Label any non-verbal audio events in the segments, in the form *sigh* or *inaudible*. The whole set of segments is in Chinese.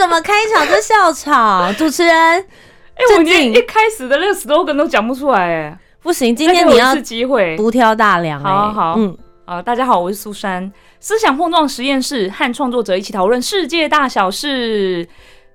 为什么开场就笑场？*laughs* 主持人，哎，我连一开始的那个 slogan 都讲不出来，哎，不行，今天你要机会独挑大梁。好好，嗯，啊，大家好，我是苏珊，思想碰撞实验室和创作者一起讨论世界大小事。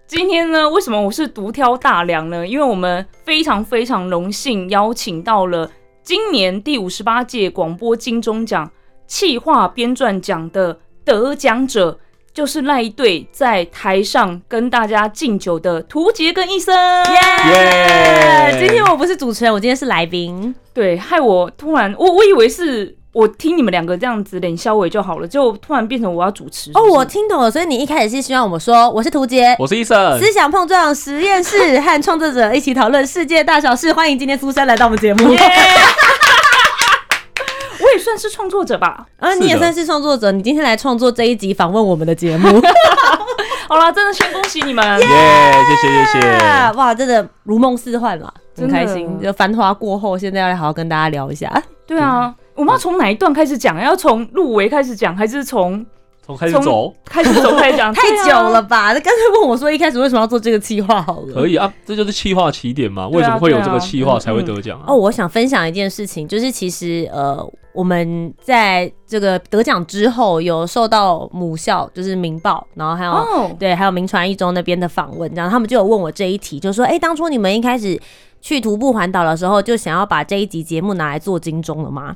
今天呢，为什么我是独挑大梁呢？因为我们非常非常荣幸邀请到了今年第五十八届广播金钟奖。气化编撰奖的得奖者就是那一对在台上跟大家敬酒的涂杰跟医生。耶！今天我不是主持人，我今天是来宾。对，害我突然，我我以为是我听你们两个这样子脸消尾就好了，就突然变成我要主持。哦，我听懂了，所以你一开始是希望我们说我是涂杰，我是医生，思想碰撞实验室和创作者一起讨论世界大小事。欢迎今天苏珊来到我们节目。*laughs* 我也算是创作者吧，啊，你也算是创作者。你今天来创作这一集访问我们的节目，*laughs* 好了，真的先恭喜你们，*laughs* 耶，谢谢谢谢，哇，真的如梦似幻嘛，很开心。就繁华过后，现在要来好好跟大家聊一下。对啊，我们要从哪一段开始讲？要从入围开始讲，还是从？从开始走，开始走，开始讲，*laughs* 太久了吧？那干脆问我说，一开始为什么要做这个企划好了？可以啊，这就是企划起点嘛。为什么会有这个企划才会得奖啊？哦，我想分享一件事情，就是其实呃，我们在这个得奖之后，有受到母校，就是《明报》，然后还有对，还有明传一中那边的访问，然后他们就有问我这一题，就说，哎，当初你们一开始去徒步环岛的时候，就想要把这一集节目拿来做金钟了吗？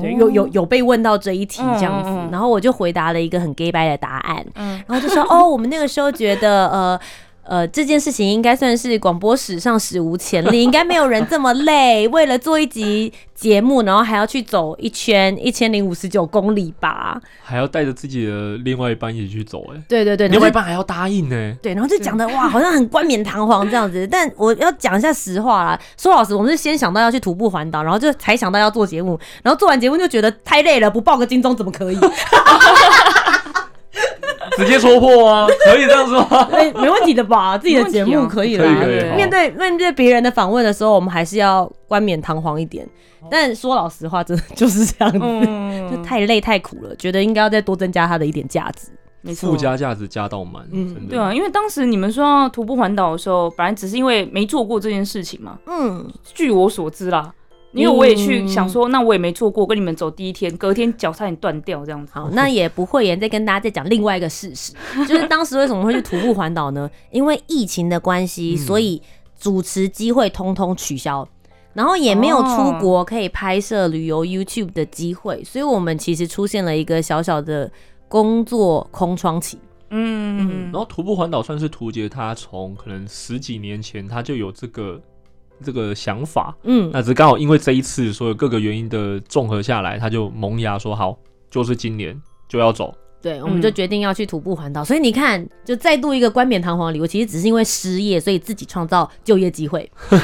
对，有有有被问到这一题这样子，然后我就回答了一个很 gay 白的答案，然后就说哦，我们那个时候觉得呃。呃，这件事情应该算是广播史上史无前例，*laughs* 应该没有人这么累，为了做一集节目，然后还要去走一圈一千零五十九公里吧，还要带着自己的另外一半一起去走，哎，对对对，另外一半还要答应呢，对，然后就讲的哇，好像很冠冕堂皇这样子，但我要讲一下实话啦，说老实，我们是先想到要去徒步环岛，然后就才想到要做节目，然后做完节目就觉得太累了，不报个金钟怎么可以？*laughs* 直接戳破啊，*laughs* 可以这样说，没没问题的吧？自己的节目可以啦。面对面对别人的访问的时候，我们还是要冠冕堂皇一点。但说老实话，真的就是这样子，就太累太苦了，觉得应该要再多增加它的一点价值，附加价值加到满。嗯，对啊，因为当时你们说要徒步环岛的时候，本来只是因为没做过这件事情嘛。嗯，据我所知啦。因为我也去想说，那我也没做过，跟你们走第一天，隔天脚差点断掉这样子。好，那也不会言再跟大家再讲另外一个事实，*laughs* 就是当时为什么会去徒步环岛呢？因为疫情的关系，所以主持机会通通取消，然后也没有出国可以拍摄旅游 YouTube 的机会，所以我们其实出现了一个小小的工作空窗期。嗯，然后徒步环岛算是图杰他从可能十几年前他就有这个。这个想法，嗯，那只是刚好因为这一次所有各个原因的综合下来，他就萌芽说好，就是今年就要走。对，我们就决定要去徒步环岛。所以你看，就再度一个冠冕堂皇的礼物，其实只是因为失业，所以自己创造就业机会。*laughs* 哎，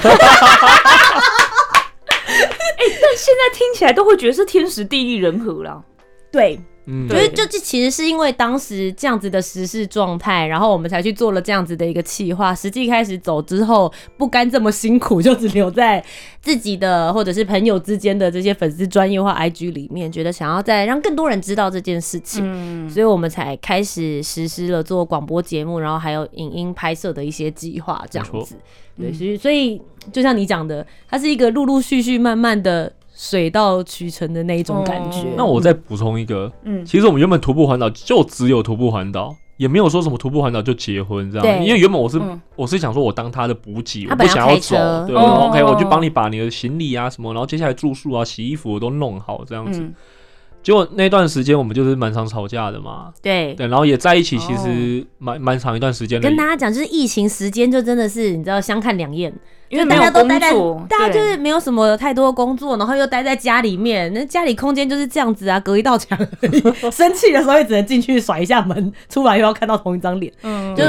但现在听起来都会觉得是天时地利人和了。对。嗯，就是就这其实是因为当时这样子的时事状态，然后我们才去做了这样子的一个企划。实际开始走之后，不甘这么辛苦，就只留在自己的或者是朋友之间的这些粉丝专业化 IG 里面，觉得想要再让更多人知道这件事情，嗯，所以我们才开始实施了做广播节目，然后还有影音拍摄的一些计划，这样子。对，所以所以就像你讲的，它是一个陆陆续续慢慢的。水到渠成的那一种感觉。那我再补充一个，嗯，其实我们原本徒步环岛就只有徒步环岛，也没有说什么徒步环岛就结婚这样。因为原本我是我是想说，我当他的补给，我不想要走，对，OK，我就帮你把你的行李啊什么，然后接下来住宿啊、洗衣服我都弄好这样子。结果那段时间我们就是蛮常吵架的嘛，对。对，然后也在一起，其实蛮蛮长一段时间。跟大家讲，就是疫情时间就真的是你知道相看两厌。因为大家都待在，大家就是没有什么太多工作，然后又待在家里面，那家里空间就是这样子啊，隔一道墙。*laughs* 生气的时候也只能进去甩一下门，出来又要看到同一张脸，嗯，就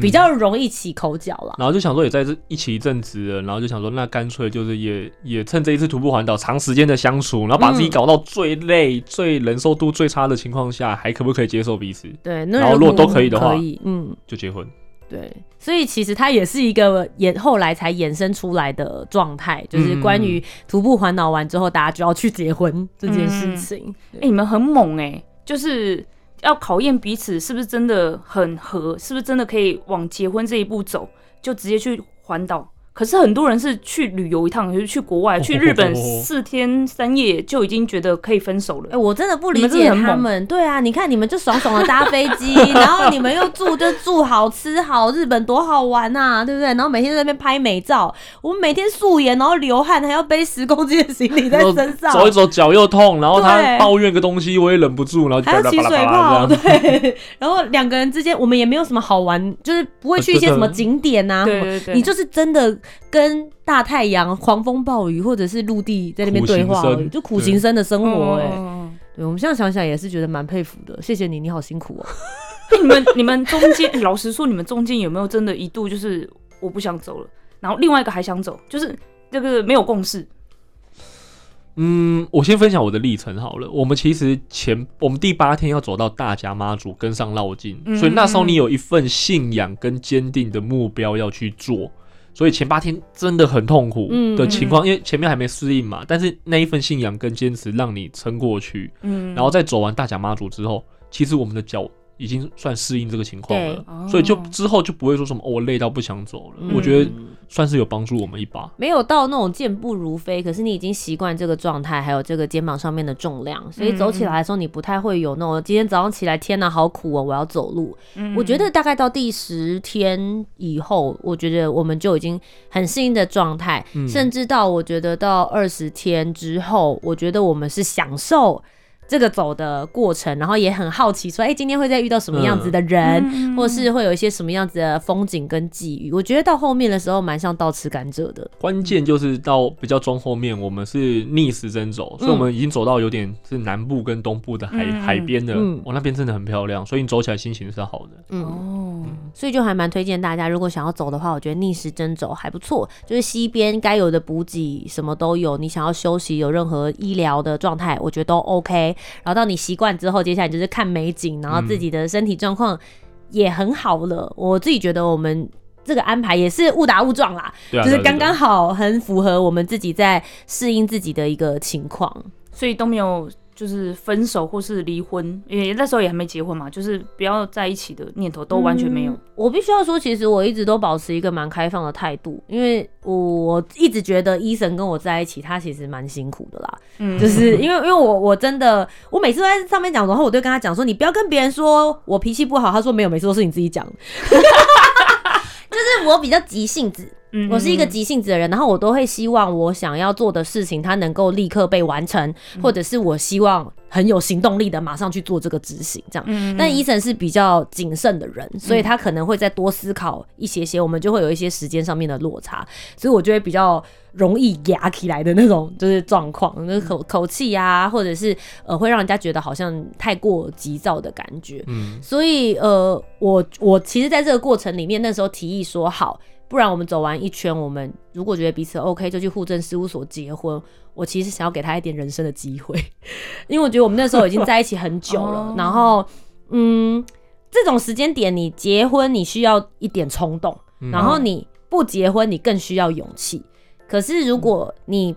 比较容易起口角了。然后就想说也在这一起一阵子了，然后就想说那干脆就是也也趁这一次徒步环岛长时间的相处，然后把自己搞到最累、最忍受度最差的情况下，还可不可以接受彼此？对，然后如果都可以的话，可以，嗯，就结婚。对，所以其实它也是一个衍后来才衍生出来的状态，就是关于徒步环岛完之后，大家就要去结婚这件事情。哎，你们很猛哎，就是要考验彼此是不是真的很合，是不是真的可以往结婚这一步走，就直接去环岛。可是很多人是去旅游一趟，就是去国外，去日本四天三夜就已经觉得可以分手了。哎，我真的不理解他们。对啊，你看你们就爽爽的搭飞机，*laughs* 然后你们又住就住好吃好，日本多好玩呐，对不对？然后每天在那边拍美照，我们每天素颜，然后流汗，还要背十公斤的行李在身上，走一走脚又痛，然后他抱怨个东西，我也忍不住，然后还要起水泡，对。然后两个人之间，我们也没有什么好玩，就是不会去一些什么景点呐，对对对，你就是真的。跟大太阳、狂风暴雨，或者是陆地在那边对话，就苦行僧的生活。哎，对，我们现在想想也是觉得蛮佩服的。谢谢你，你好辛苦哦。你们、你们中间，老实说，你们中间有没有真的一度就是我不想走了，然后另外一个还想走，就是这个没有共识。嗯，我先分享我的历程好了。我们其实前我们第八天要走到大甲妈祖跟上绕境，所以那时候你有一份信仰跟坚定的目标要去做。所以前八天真的很痛苦的情况，因为前面还没适应嘛。但是那一份信仰跟坚持让你撑过去，嗯，然后再走完大甲妈祖之后，其实我们的脚已经算适应这个情况了，所以就之后就不会说什么我累到不想走了。我觉得。算是有帮助我们一把，没有到那种健步如飞，可是你已经习惯这个状态，还有这个肩膀上面的重量，所以走起来的时候你不太会有那种今天早上起来天哪好苦哦，我要走路。我觉得大概到第十天以后，我觉得我们就已经很适应的状态，甚至到我觉得到二十天之后，我觉得我们是享受。这个走的过程，然后也很好奇，说，哎，今天会再遇到什么样子的人，或是会有一些什么样子的风景跟际遇？我觉得到后面的时候，蛮像倒吃甘蔗的。关键就是到比较中后面，我们是逆时针走，所以我们已经走到有点是南部跟东部的海海边的，我那边真的很漂亮，所以你走起来心情是好的。哦，所以就还蛮推荐大家，如果想要走的话，我觉得逆时针走还不错。就是西边该有的补给什么都有，你想要休息，有任何医疗的状态，我觉得都 OK。然后到你习惯之后，接下来就是看美景，然后自己的身体状况也很好了。我自己觉得我们这个安排也是误打误撞啦，就是刚刚好，很符合我们自己在适应自己的一个情况，所以都没有。就是分手或是离婚，因为那时候也还没结婚嘛，就是不要在一起的念头都完全没有。我必须要说，其实我一直都保持一个蛮开放的态度，因为我一直觉得医生跟我在一起，他其实蛮辛苦的啦。嗯，就是因为因为我我真的，我每次都在上面讲，然后我就跟他讲说，你不要跟别人说我脾气不好。他说没有，每次都是你自己讲。*laughs* 就是我比较急性子，我是一个急性子的人，然后我都会希望我想要做的事情，它能够立刻被完成，或者是我希望很有行动力的马上去做这个执行，这样。但医生是比较谨慎的人，所以他可能会再多思考一些些，我们就会有一些时间上面的落差，所以我就会比较容易压起来的那种，就是状况，那口口气呀，或者是呃，会让人家觉得好像太过急躁的感觉。嗯，所以呃，我我其实在这个过程里面，那时候提议说好。不然我们走完一圈，我们如果觉得彼此 OK，就去户政事务所结婚。我其实想要给他一点人生的机会，*laughs* 因为我觉得我们那时候已经在一起很久了。*laughs* 然后，嗯，这种时间点你结婚，你需要一点冲动；然后你不结婚，你更需要勇气。可是如果你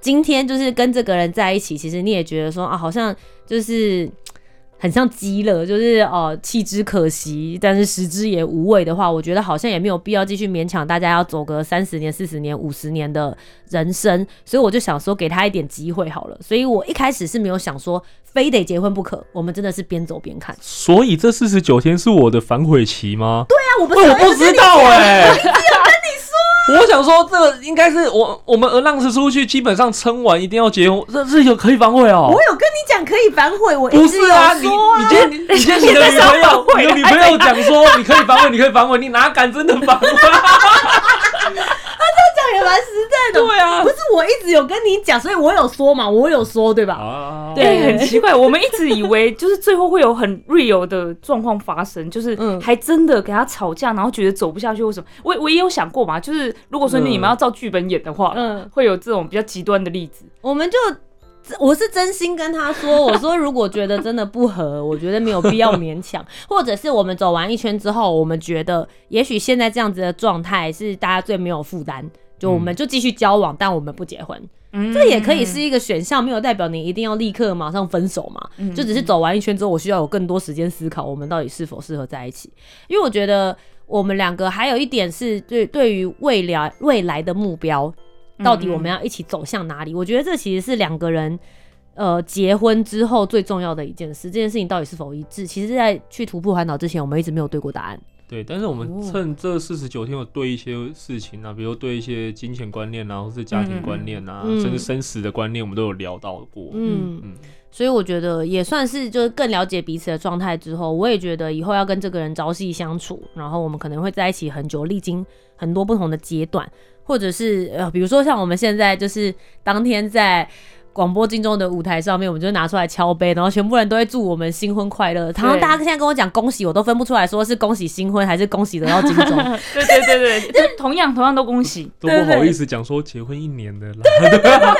今天就是跟这个人在一起，其实你也觉得说啊，好像就是。很像鸡了，就是哦，弃之可惜，但是食之也无味的话，我觉得好像也没有必要继续勉强大家要走个三十年、四十年、五十年的人生，所以我就想说给他一点机会好了。所以我一开始是没有想说非得结婚不可，我们真的是边走边看。所以这四十九天是我的反悔期吗？对啊，我不我不知道哎。*laughs* 我想说，这个应该是我我们而浪子出去，基本上撑完一定要结婚，这这有可以反悔哦。我有跟你讲可以反悔，我不是啊，你你今天你今天你的女朋友，*laughs* 你的女朋友讲说 *laughs* 你可以反悔，你可以反悔，你哪敢真的反悔？*laughs* 也蛮实在的，对啊，不是我一直有跟你讲，所以我有说嘛，我有说对吧？啊，对，很奇怪，我们一直以为就是最后会有很 real 的状况发生，就是还真的给他吵架，然后觉得走不下去，为什么？我我也有想过嘛，就是如果说你们要照剧本演的话，嗯，会有这种比较极端的例子，我们就。我是真心跟他说，我说如果觉得真的不合，我觉得没有必要勉强，*laughs* 或者是我们走完一圈之后，我们觉得也许现在这样子的状态是大家最没有负担，就我们就继续交往，但我们不结婚，这也可以是一个选项，没有代表你一定要立刻马上分手嘛，就只是走完一圈之后，我需要有更多时间思考我们到底是否适合在一起，因为我觉得我们两个还有一点是对对于未来未来的目标。到底我们要一起走向哪里？我觉得这其实是两个人，呃，结婚之后最重要的一件事。这件事情到底是否一致？其实，在去徒步环岛之前，我们一直没有对过答案。对，但是我们趁这四十九天，有对一些事情啊，比如对一些金钱观念啊，或是家庭观念啊，甚至生死的观念，我们都有聊到过。嗯嗯，所以我觉得也算是就是更了解彼此的状态之后，我也觉得以后要跟这个人朝夕相处，然后我们可能会在一起很久，历经很多不同的阶段。或者是呃，比如说像我们现在就是当天在。广播金钟的舞台上面，我们就拿出来敲杯，然后全部人都会祝我们新婚快乐。然后大家现在跟我讲恭喜，我都分不出来说是恭喜新婚还是恭喜得到金钟。对对对对，*laughs* 就同样同样都恭喜，*laughs* 都不好意思讲说结婚一年的了。*laughs*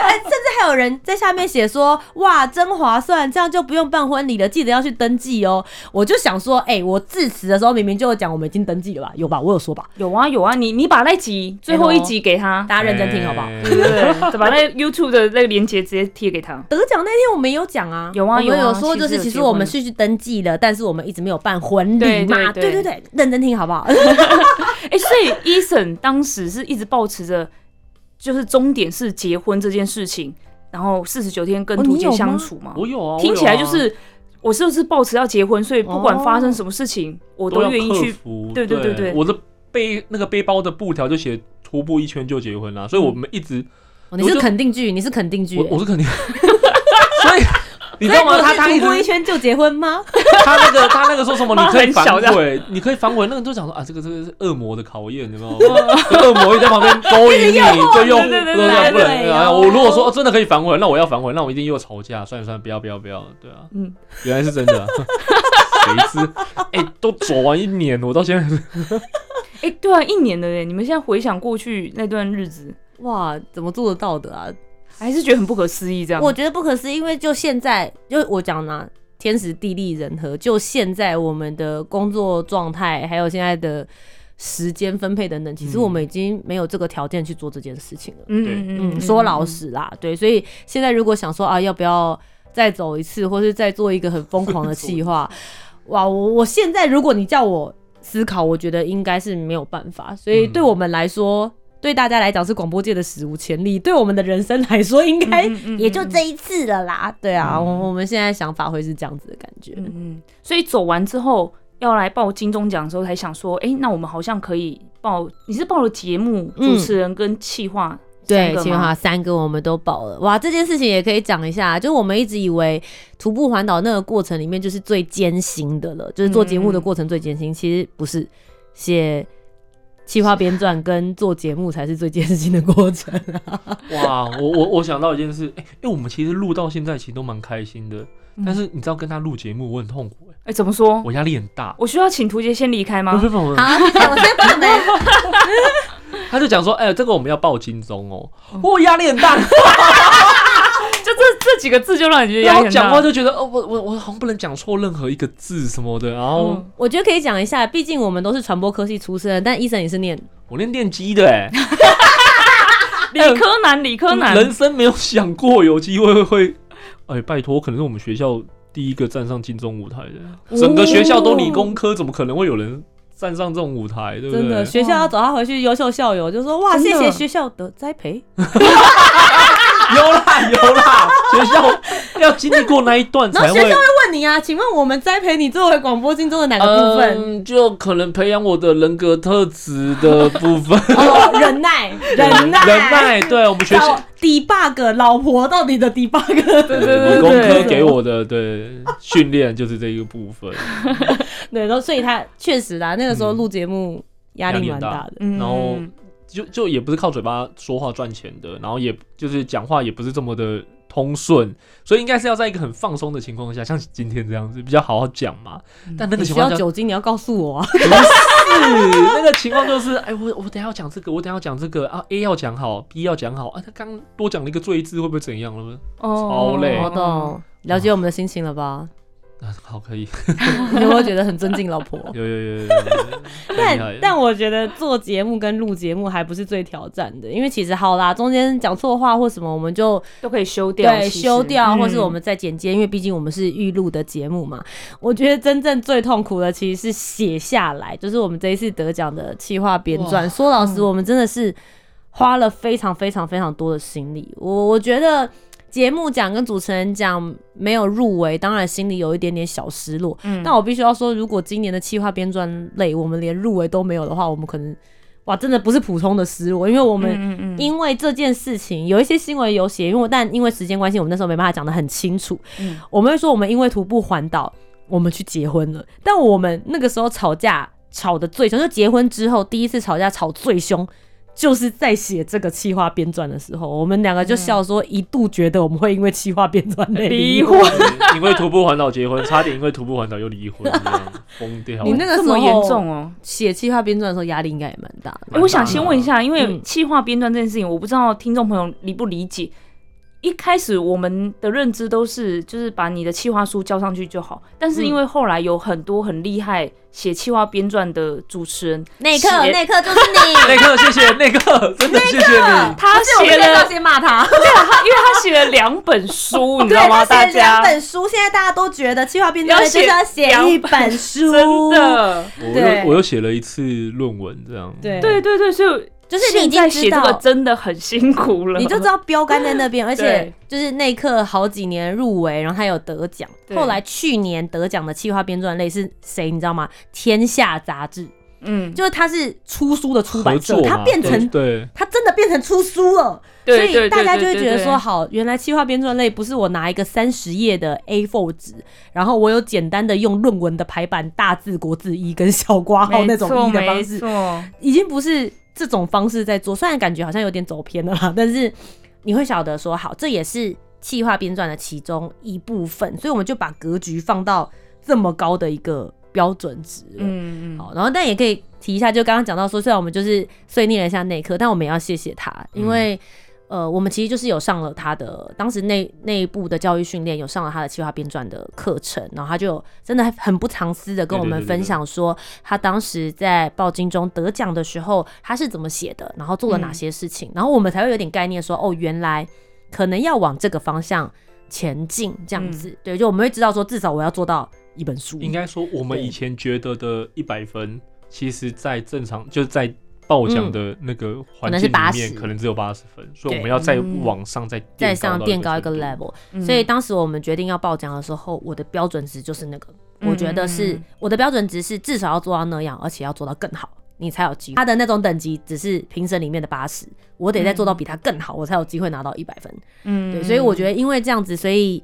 有人在下面写说哇，真划算，这样就不用办婚礼了，记得要去登记哦。我就想说，哎，我致辞的时候明明就有讲我们已经登记了吧？有吧？我有说吧？有啊有啊，你你把那集最后一集给他，大家认真听好不好？对对对，把那 *laughs* YouTube 的那个链接直接。贴给他得奖那天我们有讲啊，有啊，有有说就是其实我们是去登记了，但是我们一直没有办婚礼嘛，对对对，认真听好不好？*laughs* *laughs* 哎，所以 Eason 当时是一直保持着，就是终点是结婚这件事情，然后四十九天跟图杰相处嘛，我有啊，听起来就是我是不是抱持要结婚，所以不管发生什么事情，我都愿意去，对对对对，我的背那个背包的布条就写徒步一圈就结婚了，所以我们一直。你是肯定句，你是肯定句，我是肯定，*laughs* 所以 *laughs* 你知道吗？他他徒步一圈就结婚吗？*laughs* 他那个他那个说什么？你 *laughs* 可以反悔，你可以反悔。那个就讲说啊，这个这个是恶魔的考验，你知道吗？恶魔也在旁边勾引你，就用不能不能。我如果说真的可以反悔，那我要反悔，那我一定又吵架。算了算了，不要不要不要，对啊，嗯，原来是真的，谁知？哎，都走完一年，我到现在是，哎，对啊，一年的耶！你们现在回想过去那段日子。哇，怎么做得到的啊？还是觉得很不可思议？这样，我觉得不可思议，因为就现在，就我讲呢，天时地利人和，就现在我们的工作状态，还有现在的时间分配等等，其实我们已经没有这个条件去做这件事情了。嗯嗯，说老实啦，对，所以现在如果想说啊，要不要再走一次，或是再做一个很疯狂的计划？*laughs* 哇，我我现在如果你叫我思考，我觉得应该是没有办法。所以对我们来说。对大家来讲是广播界的史无前例，对我们的人生来说应该也就这一次了啦。对啊，我我们现在想法会是这样子的感觉。嗯，所以走完之后要来报金钟奖的时候，才想说，哎，那我们好像可以报。你是报了节目主持人跟企划，对，企划三个我们都报了。哇，这件事情也可以讲一下，就是我们一直以为徒步环岛那个过程里面就是最艰辛的了，就是做节目的过程最艰辛，其实不是写。企划编撰跟做节目才是最艰辛的过程啊！*laughs* 哇，我我我想到一件事，哎，因为我们其实录到现在其实都蛮开心的，但是你知道跟他录节目我很痛苦哎，哎，怎么说？我压力很大。我需要请图杰先离开吗？不不不，好，*laughs* 我先放的。*laughs* 他就讲说，哎，这个我们要报金钟哦，我压力很大。几个字就让你觉得压力讲话就觉得哦，我我我好像不能讲错任何一个字什么的。然后我觉得可以讲一下，毕竟我们都是传播科系出身，但医生也是念我念电机的 *laughs* 哎，理科男，理科男，人生没有想过有机会会哎，拜托，可能是我们学校第一个站上金钟舞台的，整个学校都理工科，怎么可能会有人站上这种舞台？对不对？真的，学校要找他回去优秀校友，就说哇，谢谢学校的栽培。有 *laughs* 啦有啦，*laughs* 学校要经历过那一段才会。学校会问你啊，请问我们栽培你作为广播金钟的哪个部分？就可能培养我的人格特质的部分。*laughs* 哦，忍耐，忍耐，忍耐。对我们学校 debug 老婆到底的 debug，对对对，工科给我的对训练就是这一个部分。对，然后所以他确实啦，那个时候录节目压力蛮大的，然后就就也不是靠嘴巴说话赚钱的，然后也就是讲话也不是这么的。通顺，所以应该是要在一个很放松的情况下，像今天这样子比较好好讲嘛。但那个情况需要酒精，你要告诉我啊。*laughs* 不是，那个情况就是，哎，我我等下要讲这个，我等下要讲这个啊，A 要讲好，B 要讲好啊。他刚多讲了一个罪字，会不会怎样了？哦，超累。好的，了解我们的心情了吧？啊，好，可以。*laughs* 你有没有觉得很尊敬老婆？*laughs* 有有有有。但但我觉得做节目跟录节目还不是最挑战的，因为其实好啦，中间讲错话或什么，我们就都可以修掉，对，修掉，或是我们再剪接，因为毕竟我们是预录的节目嘛。我觉得真正最痛苦的其实是写下来，就是我们这一次得奖的企划编撰。说老实，我们真的是花了非常非常非常多的心力。我我觉得。节目奖跟主持人奖没有入围，当然心里有一点点小失落。嗯，但我必须要说，如果今年的企划编撰类我们连入围都没有的话，我们可能哇，真的不是普通的失落，因为我们因为这件事情有一些新闻有写，因为但因为时间关系，我们那时候没办法讲的很清楚。嗯，我们会说我们因为徒步环岛，我们去结婚了，但我们那个时候吵架吵的最凶，就结婚之后第一次吵架吵最凶。就是在写这个气划编撰的时候，我们两个就笑说，一度觉得我们会因为气划编撰离婚，因为徒步环岛结婚，*laughs* 差点因为徒步环岛又离婚，疯掉。你那个时候严重哦，写气划编撰的时候压力应该也蛮大的。我想先问一下，因为气划编撰这件事情，我不知道听众朋友理不理解。一开始我们的认知都是，就是把你的企划书交上去就好。但是因为后来有很多很厉害写企划编撰的主持人，那克那克就是你，*laughs* 那克谢谢 *laughs* 那克，真的谢谢你。他写了先骂他，*laughs* 对啊，因为他写了两本书，你知道吗？大家两本书，现在大家都觉得企划编撰就是要写一本书，真的。我又我又写了一次论文，这样。对对对对，所以。就是你已经写这个真的很辛苦了，你就知道标杆在那边，*laughs* 而且就是那一刻好几年入围，然后他有得奖。后来去年得奖的企划编撰类是谁？你知道吗？天下杂志，嗯，就是他是出书的出版社，他变成对，他真的变成出书了，所以大家就会觉得说，好，原来企划编撰类不是我拿一个三十页的 A4 纸，然后我有简单的用论文的排版大字国字一跟小括号那种一的方式，已经不是。这种方式在做，虽然感觉好像有点走偏了啦，但是你会晓得说，好，这也是气化编撰的其中一部分，所以我们就把格局放到这么高的一个标准值了。嗯嗯。好，然后但也可以提一下，就刚刚讲到说，虽然我们就是碎念了一下内科，但我们也要谢谢他，因为。呃，我们其实就是有上了他的当时内内部的教育训练，有上了他的企划编撰的课程，然后他就真的很不藏私的跟我们分享说，他当时在报金中得奖的时候，他是怎么写的，然后做了哪些事情，然后我们才会有点概念说，哦，原来可能要往这个方向前进，这样子，对，就我们会知道说，至少我要做到一本书。应该说，我们以前觉得的一百分，其实在正常就是在。报奖的那个环境里面，可能只有八十分，所以我们要再往上再再上垫高一个 level。所以当时我们决定要报奖的时候，我的标准值就是那个，我觉得是我的标准值是至少要做到那样，而且要做到更好，你才有机会。他的那种等级只是评审里面的八十，我得再做到比他更好，我才有机会拿到一百分。嗯，对，所以我觉得因为这样子，所以。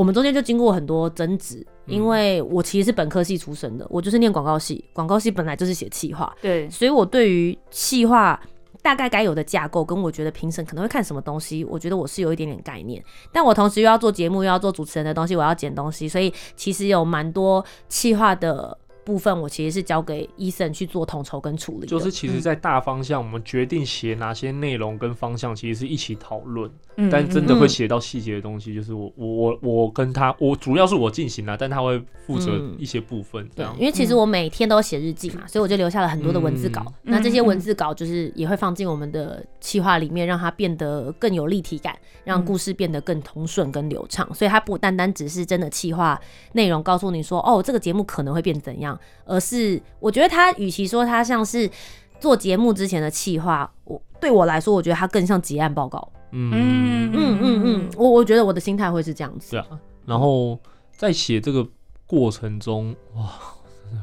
我们中间就经过很多争执，因为我其实是本科系出身的，我就是念广告系，广告系本来就是写企划，对，所以我对于企划大概该有的架构，跟我觉得评审可能会看什么东西，我觉得我是有一点点概念，但我同时又要做节目，又要做主持人的东西，我要剪东西，所以其实有蛮多企划的。部分我其实是交给医生去做统筹跟处理，就是其实，在大方向我们决定写哪些内容跟方向，其实是一起讨论。但真的会写到细节的东西，就是我我我我跟他，我主要是我进行了，但他会负责一些部分。对，因为其实我每天都写日记嘛，所以我就留下了很多的文字稿。那这些文字稿就是也会放进我们的企划里面，让它变得更有立体感，让故事变得更通顺跟流畅。所以它不单单只是真的企划内容，告诉你说哦，这个节目可能会变怎样。而是我觉得他与其说他像是做节目之前的企划，我对我来说，我觉得他更像结案报告。嗯嗯嗯嗯嗯，我我觉得我的心态会是这样子。对啊，然后在写这个过程中，哇，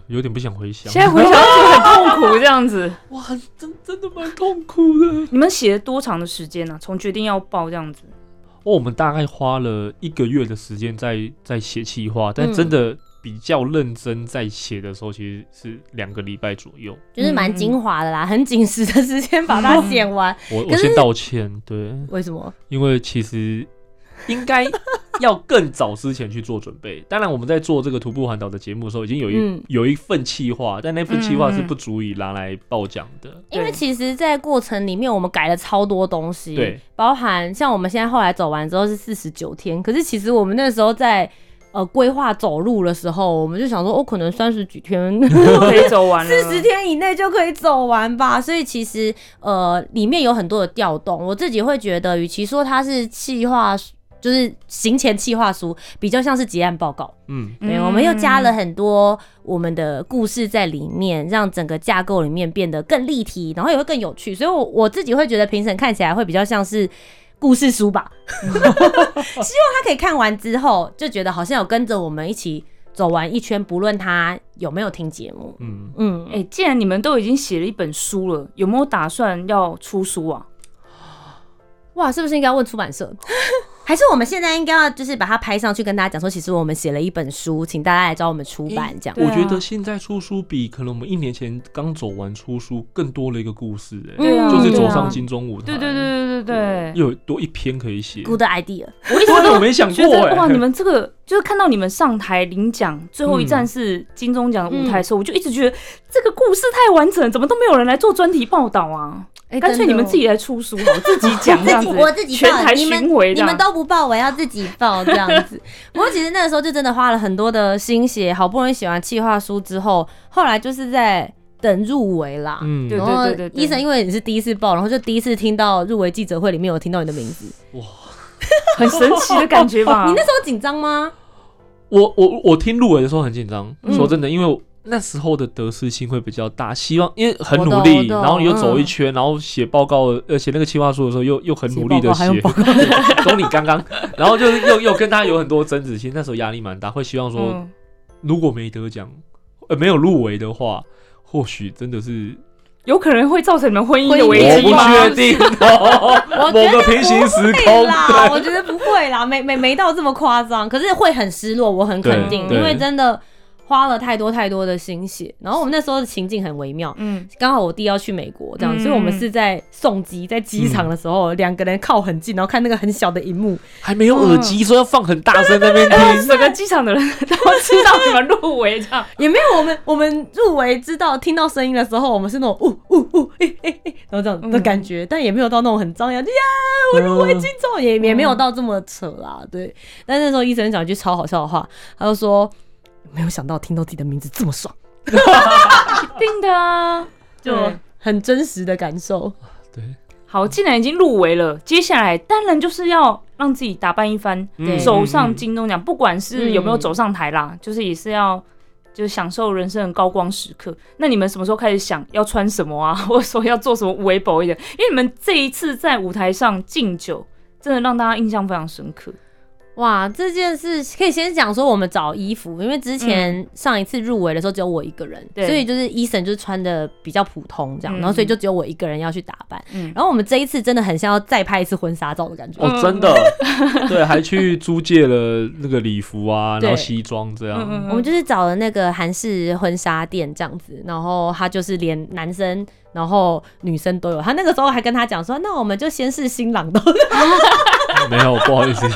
有点不想回想。现在回想就很痛苦，这样子。*laughs* 哇，真真的蛮痛苦的。你们写了多长的时间呢？从决定要报这样子。哦，我们大概花了一个月的时间在在写企划，但真的比较认真在写的时候，其实是两个礼拜左右，就是蛮精华的啦，很紧实的时间把它 *laughs* 剪完。我我先道歉，对，为什么？因为其实。应该要更早之前去做准备。当然，我们在做这个徒步环岛的节目的时候，已经有一有一份计划，但那份计划是不足以拿来报奖的。因为其实，在过程里面，我们改了超多东西，对，包含像我们现在后来走完之后是四十九天，可是其实我们那时候在。呃，规划走路的时候，我们就想说，哦，可能三十几天可以 *laughs* 走完，四十天以内就可以走完吧。所以其实呃，里面有很多的调动，我自己会觉得，与其说它是计划，就是行前计划书，比较像是结案报告。嗯，对，我们又加了很多我们的故事在里面，让整个架构里面变得更立体，然后也会更有趣。所以，我我自己会觉得评审看起来会比较像是。故事书吧，*laughs* 希望他可以看完之后就觉得好像有跟着我们一起走完一圈，不论他有没有听节目。嗯嗯，哎，既然你们都已经写了一本书了，有没有打算要出书啊？哇，是不是应该问出版社？*laughs* 还是我们现在应该要就是把它拍上去，跟大家讲说，其实我们写了一本书，请大家来找我们出版。这样，我觉得现在出书比可能我们一年前刚走完出书更多了一个故事，哎，就是走上金钟舞台。对对对对对对，又多一篇可以写。Good idea，我一直都没想过哇，你们这个就是看到你们上台领奖，最后一站是金钟奖的舞台的时候，我就一直觉得这个故事太完整，怎么都没有人来做专题报道啊？干脆你们自己来出书，我自己讲 *laughs* 这样子，我自己全台巡回，你们都不报，我要自己报这样子。不过其实那个时候就真的花了很多的心血，好不容易写完企划书之后，后来就是在等入围啦。嗯，对对对对。医生，因为你是第一次报，然后就第一次听到入围记者会里面有听到你的名字，哇，很神奇的感觉吧？*laughs* 你那时候紧张吗？我我我听入围的时候很紧张，说真的，因为。那时候的得失心会比较大，希望因为很努力，然后你又走一圈，然后写报告，呃，写那个企划书的时候又又很努力的写，懂 *laughs* 你刚刚，然后就是又又跟他有很多争执心，那时候压力蛮大，会希望说如果没得奖，呃，没有入围的话，或许真的是有可能会造成你们婚姻的危机吗？我不确定，*laughs* 某个平行时空啦，我觉得不会啦，没没没到这么夸张，可是会很失落，我很肯定，因为真的。花了太多太多的心血，然后我们那时候的情境很微妙，嗯，刚好我弟要去美国，这样，所以我们是在送机，在机场的时候，两个人靠很近，然后看那个很小的荧幕，还没有耳机，说要放很大声那边听，*laughs* 整个机场的人都知道你们入围，这样。*laughs* 也没有我们我们入围知道听到声音的时候，我们是那种呜呜呜，然后这样的感觉，但也没有到那种很张扬，呀，我入围金钟，也也没有到这么扯啦，对。但那时候医生讲一句超好笑的话，他就说。没有想到听到自己的名字这么爽，一定的啊，就很真实的感受。对，好，既然已经入围了，接下来当然就是要让自己打扮一番，走上金钟奖，不管是有没有走上台啦，就是也是要就是享受人生的高光时刻。那你们什么时候开始想要穿什么啊，*laughs* 或者说要做什么微博一点？因为你们这一次在舞台上敬酒，真的让大家印象非常深刻。哇，这件事可以先讲说我们找衣服，因为之前上一次入围的时候只有我一个人，所以就是伊森就是穿的比较普通这样，然后所以就只有我一个人要去打扮。嗯。然后我们这一次真的很像要再拍一次婚纱照的感觉。哦，真的，*laughs* 对，还去租借了那个礼服啊，然后西装这样。我们就是找了那个韩式婚纱店这样子，然后他就是连男生。然后女生都有，他那个时候还跟他讲说：“那我们就先是新郎都。*laughs* ” *laughs* 没有，不好意思，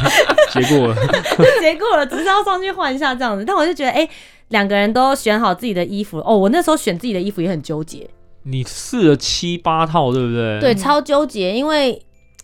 结过了，*laughs* 结过了，只是要上去换一下这样子。但我就觉得，哎，两个人都选好自己的衣服哦。我那时候选自己的衣服也很纠结。你试了七八套，对不对？对，超纠结，因为。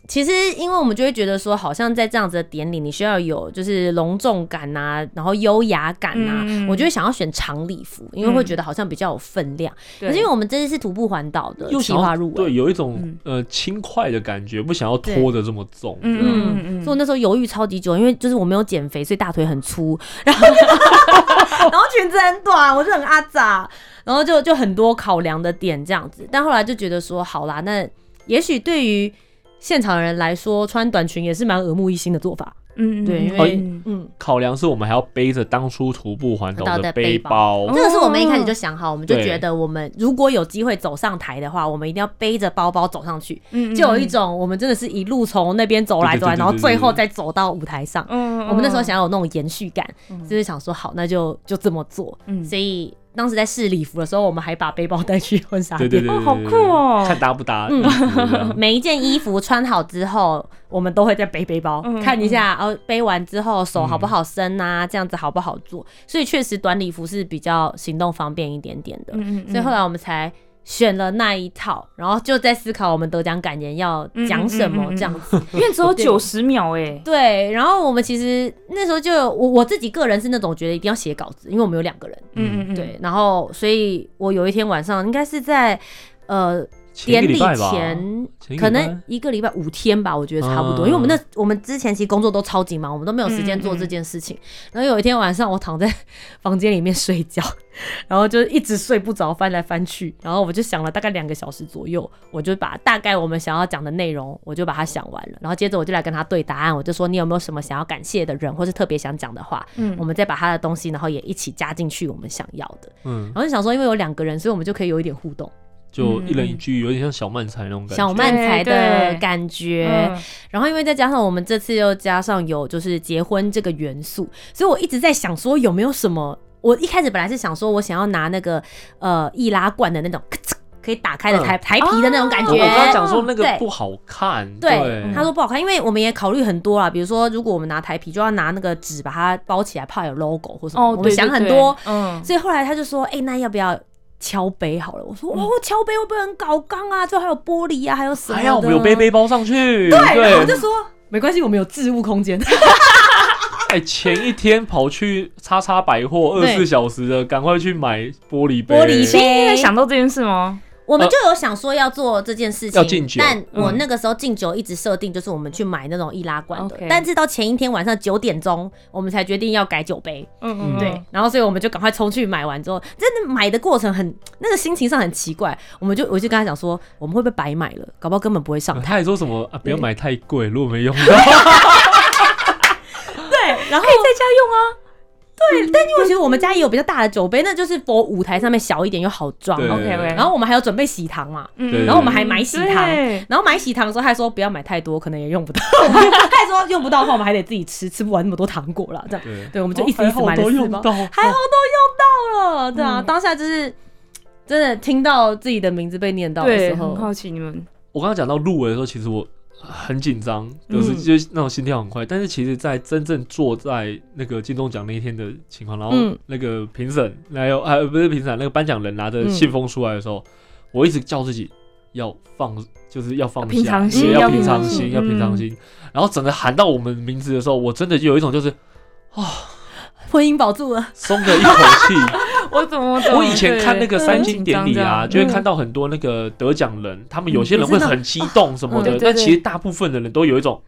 其实，因为我们就会觉得说，好像在这样子的典礼，你需要有就是隆重感呐，然后优雅感呐。我就会想要选长礼服，因为会觉得好像比较有分量。可是因为我们这次是徒步环岛的，又计划入围，对，有一种呃轻快的感觉，不想要拖的这么重。嗯嗯嗯。所以我那时候犹豫超级久，因为就是我没有减肥，所以大腿很粗，*laughs* 然后 *laughs* 然后裙子很短，我就很阿杂，然后就就很多考量的点这样子。但后来就觉得说，好啦，那也许对于现场人来说，穿短裙也是蛮耳目一新的做法。嗯，对，因为嗯，考量是我们还要背着当初徒步环岛的背包，这个是我们一开始就想好，我们就觉得我们如果有机会走上台的话，我们一定要背着包包走上去，就有一种我们真的是一路从那边走来走来，然后最后再走到舞台上。嗯，我们那时候想要有那种延续感，就是想说好，那就就这么做。嗯，所以。当时在试礼服的时候，我们还把背包带去婚纱店，哦，好酷哦！看搭不搭？*laughs* 每一件衣服穿好之后，我们都会再背背包，看一下，哦，背完之后手好不好伸啊？这样子好不好做？所以确实短礼服是比较行动方便一点点的。所以后来我们才。选了那一套，然后就在思考我们得奖感言要讲什么这样子，*laughs* 因为只有九十秒哎。对，然后我们其实那时候就我我自己个人是那种觉得一定要写稿子，因为我们有两个人，嗯嗯嗯，对，然后所以我有一天晚上应该是在呃。典礼前可能一个礼拜五天吧，我觉得差不多，因为我们那我们之前其实工作都超级忙，我们都没有时间做这件事情。然后有一天晚上，我躺在房间里面睡觉，然后就一直睡不着，翻来翻去，然后我就想了大概两个小时左右，我就把大概我们想要讲的内容，我就把它想完了。然后接着我就来跟他对答案，我就说你有没有什么想要感谢的人，或是特别想讲的话，嗯，我们再把他的东西，然后也一起加进去，我们想要的，嗯，然后就想说，因为有两个人，所以我们就可以有一点互动。就一人一句，有点像小漫才那种感觉。小漫才的感觉，然后因为再加上我们这次又加上有就是结婚这个元素，所以我一直在想说有没有什么。我一开始本来是想说我想要拿那个呃易拉罐的那种可以打开的台台皮的那种感觉。我刚刚讲说那个不好看，对，他说不好看，因为我们也考虑很多啦，比如说如果我们拿台皮，就要拿那个纸把它包起来，怕有 logo 或什么。我们想很多，嗯，所以后来他就说，哎，那要不要？敲杯好了，我说哦，敲杯会不会很搞刚啊？最后还有玻璃啊，还有什么？还要我们有背背包上去。对，我就说没关系，我们有置物空间。*laughs* 哎，前一天跑去叉叉百货，二十四小时的，赶快去买玻璃杯。玻璃杯，想到这件事吗？我们就有想说要做这件事情，但我那个时候敬酒一直设定就是我们去买那种易拉罐的，但是到前一天晚上九点钟，我们才决定要改酒杯。嗯嗯，对，然后所以我们就赶快冲去买完之后，真的买的过程很那个心情上很奇怪，我们就我就跟他讲说，我们会不会白买了，搞不好根本不会上台。他还说什么啊，不要买太贵，如果没用到。*laughs* 对，然后可以在家用啊。对，但因为其实我们家也有比较大的酒杯，那就是播舞台上面小一点又好装。OK OK。然后我们还有准备喜糖嘛，然后我们还买喜糖，然后买喜糖的时候还说不要买太多，可能也用不到。*laughs* 他说用不到的话，我们还得自己吃，吃不完那么多糖果了。这样，对，我们就一直一直买了四包，还好都用到了。对啊，当下就是真的听到自己的名字被念到的时候，很好奇你们。我刚刚讲到入围的时候，其实我。很紧张，就是就那种心跳很快，但是其实，在真正坐在那个金钟奖那一天的情况，然后那个评审还有还不是评审，那个颁奖人拿着信封出来的时候，我一直叫自己要放，就是要放平常心，要平常心，要平常心。然后整个喊到我们名字的时候，我真的就有一种就是啊，*laughs* 婚姻保住了，松了一口气。*laughs* 我怎么？我以前看那个三星典礼啊，就会看到很多那个得奖人，他们有些人会很激动什么的，但其实大部分的人都有一种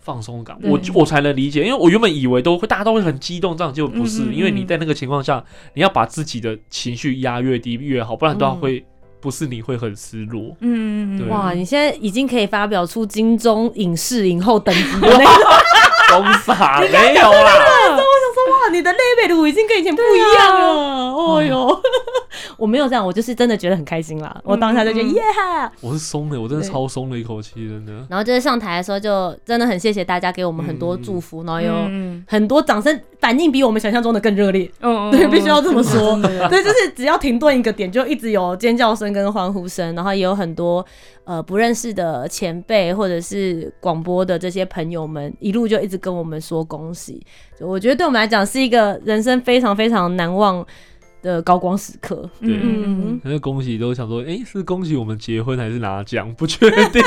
放松感。我我才能理解，因为我原本以为都会大家都会很激动，这样就不是，因为你在那个情况下，你要把自己的情绪压越低越好，不然的话会不是你会很失落。嗯嗯哇，你现在已经可以发表出金钟影视影后等级的那个 *laughs* 公傻 *laughs* 没有啦。哇，你的 level 已经跟以前不一样了，哦哟，我没有这样，我就是真的觉得很开心啦。我当下就觉得耶，我是松的，我真的超松了一口气，真的。然后就是上台的时候，就真的很谢谢大家给我们很多祝福，然后有很多掌声，反应比我们想象中的更热烈。嗯，*laughs* 对，必须要这么说。对，就是只要停顿一个点，就一直有尖叫声跟欢呼声，然后也有很多呃不认识的前辈或者是广播的这些朋友们，一路就一直跟我们说恭喜。我觉得对我们来讲是一个人生非常非常难忘的高光时刻。对，那恭喜都想说，哎，是恭喜我们结婚还是拿奖？不确定，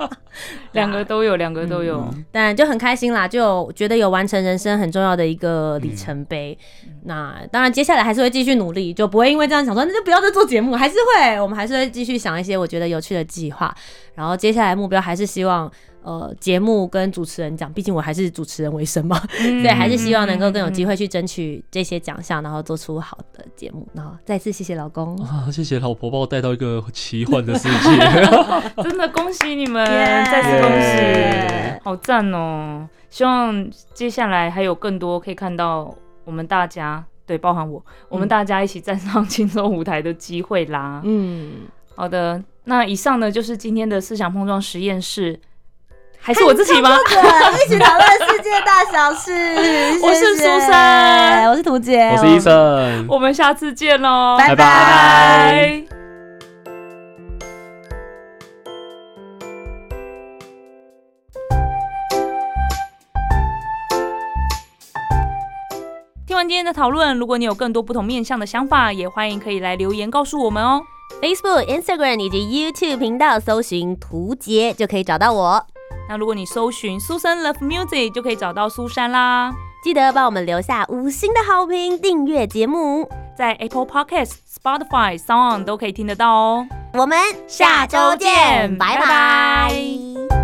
*laughs* 两个都有，两个都有，但就很开心啦，就觉得有完成人生很重要的一个里程碑。那当然，接下来还是会继续努力，就不会因为这样想说，那就不要再做节目，还是会，我们还是会继续想一些我觉得有趣的计划。然后接下来目标还是希望。呃节目跟主持人讲，毕竟我还是主持人为生嘛，*laughs* 所以，还是希望能够更有机会去争取这些奖项，然后做出好的节目。然后再次谢谢老公 *laughs* 啊，谢谢老婆把我带到一个奇幻的世界，*laughs* 真的恭喜你们，再次恭喜，好赞哦！希望接下来还有更多可以看到我们大家，对，包含我，我们大家一起站上轻松舞台的机会啦。嗯，好的，那以上呢就是今天的思想碰撞实验室。还是我自己吗？一起讨论世界大小事。*laughs* 我是苏珊，我是图姐，我是医生。我们下次见喽，拜拜。听完今天的讨论，如果你有更多不同面向的想法，也欢迎可以来留言告诉我们哦。Facebook、Instagram 以及 YouTube 频道搜寻图杰就可以找到我。那如果你搜寻苏珊 Love Music，就可以找到苏珊啦。记得帮我们留下五星的好评，订阅节目，在 Apple Podcast、Spotify、Sound 都可以听得到哦。我们下周见，拜拜。